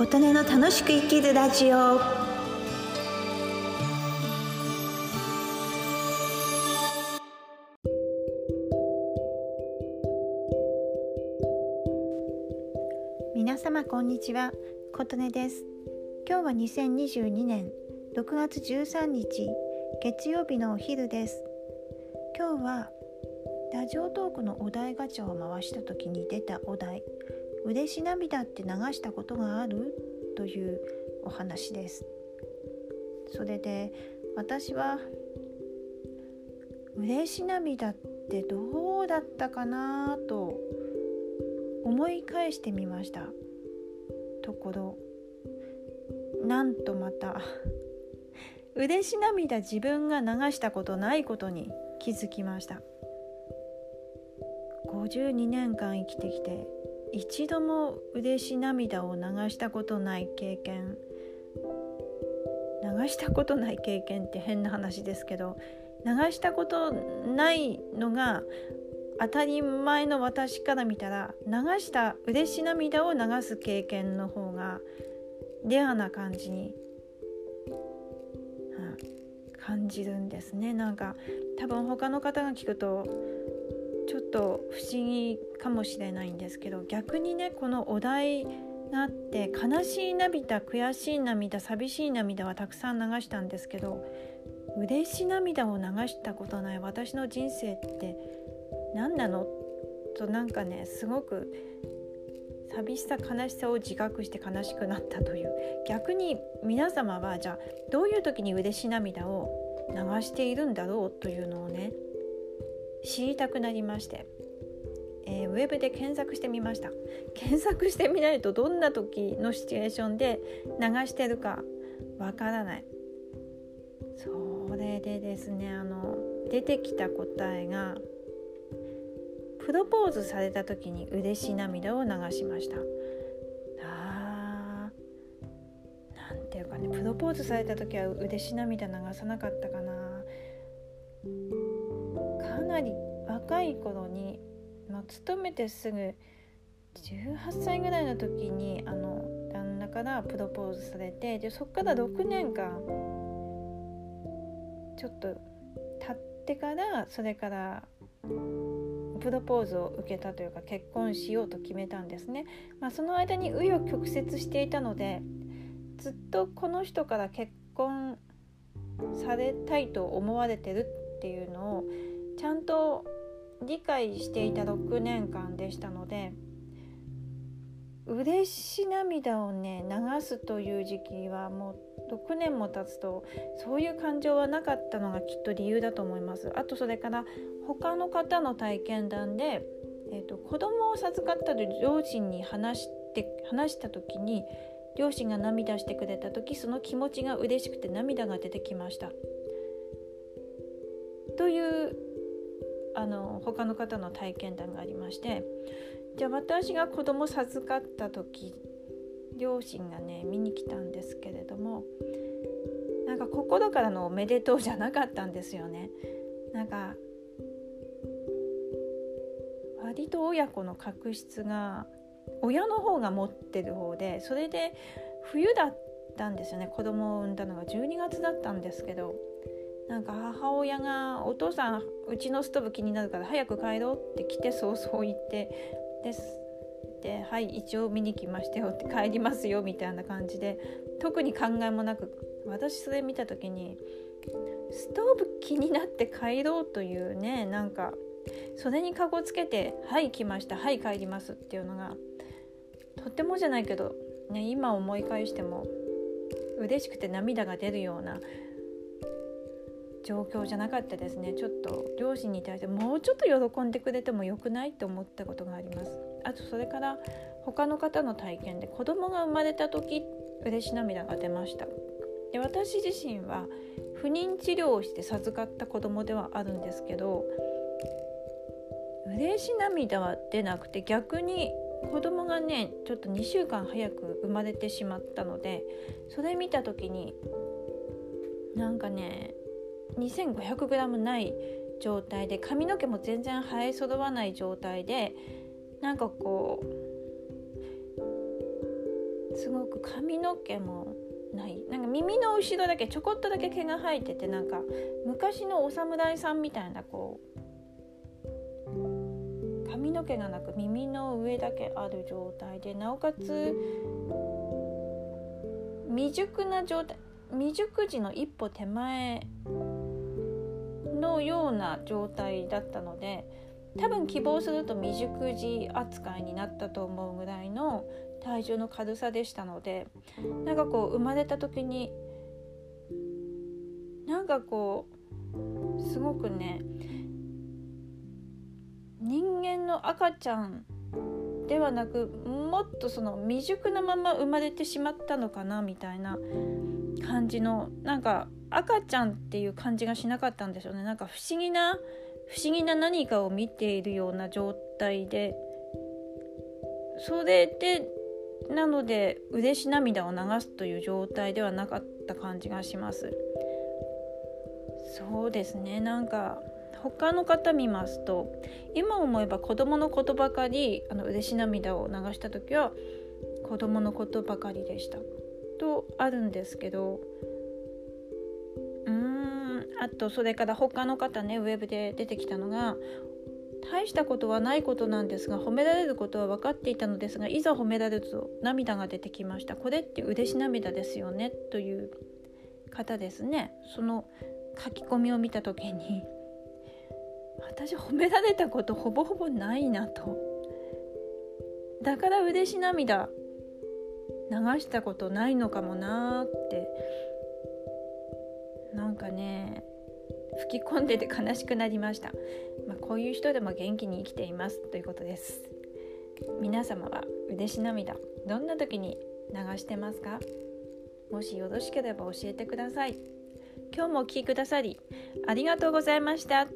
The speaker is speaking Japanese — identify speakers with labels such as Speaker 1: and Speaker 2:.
Speaker 1: 琴音の楽しく生きるラジオ。皆様こんにちは。琴音です。今日は2022年6月13日月曜日のお昼です。今日はラジオトークのお題ガチャを回した時に出たお題。嬉し涙って流したことがある？というお話です。それで私は嬉し涙ってどうだったかな？と思い返してみました。ところなんとまた嬉し涙自分が流したことないことに気づきました。52年間生きてきて一度も嬉し涙を流したことない経験。流したことない経験って変な話ですけど流したことないのが当たり前の私から見たら流した嬉し涙を流す経験の方がレアな感じに、うん、感じるんですね。なんか多分他の方が聞くとょっと不思議かもしれないんですけど逆にねこのお題があって悲しい涙悔しい涙寂しい涙はたくさん流したんですけど嬉し涙を流したことない私の人生って何なの？となんかねすごく寂しさ悲しさを自覚して悲しくなったという。逆に皆様はじゃあどういう時に嬉し涙を流しているんだろう？というのをね知りたくなりまして、えー、ウェブで検索してみました。検索してみないとどんな時のシチュエーションで流してるかわからない。それでですねあの出てきた答えがプロポーズされた時に嬉し涙を流しました。あなんていうかねプロポーズされた時は嬉し涙流さなかったかな。若い頃に、まあ、勤めてすぐ18歳ぐらいの時にあの旦那からプロポーズされてでそっから6年間ちょっと経ってからそれからプロポーズを受けたというか結婚しようと決めたんですね。まあ、その間に紆余曲折していたのでずっとこの人から結婚されたいと思われてるっていうのをちゃんと理解していた6年間でしたので嬉し涙をね流すという時期はもう6年も経つとそういう感情はなかったのがきっと理由だと思います。あとそれから他の方の体験談で、えーと、子供を授かったと両親に話して話した時に両親が涙してくれた時その気持ちが嬉しくて涙が出てきました。というあの他の方の体験談がありましてじゃあ私が子供授かった時両親がね見に来たんですけれどもなんか心からのおめでとうじゃなかったんですよね。なんか割と親子の確執が親の方が持ってる方でそれで冬だったんですよね子供を産んだのが12月だったんですけどなんか母親が「お父さんうちのストーブ気になるから早く帰ろう」って来て早々言って「です」で「はい一応見に来ましたよ」って帰りますよみたいな感じで特に考えもなく私それ見た時にストーブ気になって帰ろうというねなんかそれにかごつけて「はい来ましたはい帰ります」っていうのがとってもじゃないけど、ね、今思い返しても嬉しくて涙が出るような状況じゃなかったですね。ちょっと両親に対してもうちょっと喜んでくれてもよくないって思ったことがあります。あとそれから他の方の体験で子供が生まれた時嬉し涙が出ました。で私自身は不妊治療をして授かった子供ではあるんですけど嬉し涙は出なくて逆に子供がねちょっと2週間早く生まれてしまったのでそれ見た時になんかね 2500g ない状態で髪の毛も全然生え揃わない状態でなんかこうすごく髪の毛もない。なんか耳の後ろだけちょこっとだけ毛が生えててなんか昔のお侍さんみたいなこう髪の毛がなく耳の上だけある状態でなおかつ未熟な状態未熟児の一歩手前のような状態だったので多分希望すると未熟児扱いになったと思うぐらいの体重の軽さでしたのでなんかこう生まれた時になんかこうすごくね人間の赤ちゃんではなくもっとその未熟なまま生まれてしまったのかなみたいな感じのなんか赤ちゃんっていう感じがしなかったんですよね。なんか不思議な不思議な何かを見ているような状態でそれでなので嬉し涙を流すという状態ではなかった感じがします。そうですね。なんか他の方見ますと今思えば子供のことばかりあの嬉し涙を流した時は子供のことばかりでした。とあるんですけどうーんあとそれから他の方ねウェブで出てきたのが大したことはないことなんですが褒められることは分かっていたのですがいざ褒められると涙が出てきました。これって嬉し涙ですよねという方ですね。その書き込みを見た時に私褒められたことほぼほぼないなと。だから嬉し涙流したことないのかもなーって。なんかね吹き込んでて悲しくなりました、まあ、こういう人でも元気に生きていますということです。皆様は嬉し涙どんな時に流してますか？もしよろしければ教えてください。今日もお聴きくださりありがとうございました。